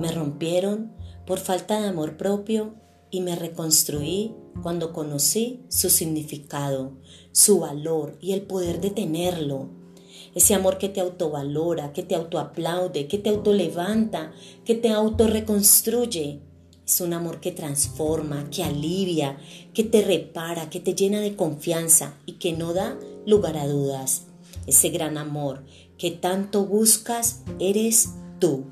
Me rompieron por falta de amor propio y me reconstruí cuando conocí su significado, su valor y el poder de tenerlo. Ese amor que te autovalora, que te autoaplaude, que te autolevanta, que te autorreconstruye. Es un amor que transforma, que alivia, que te repara, que te llena de confianza y que no da lugar a dudas. Ese gran amor que tanto buscas eres tú.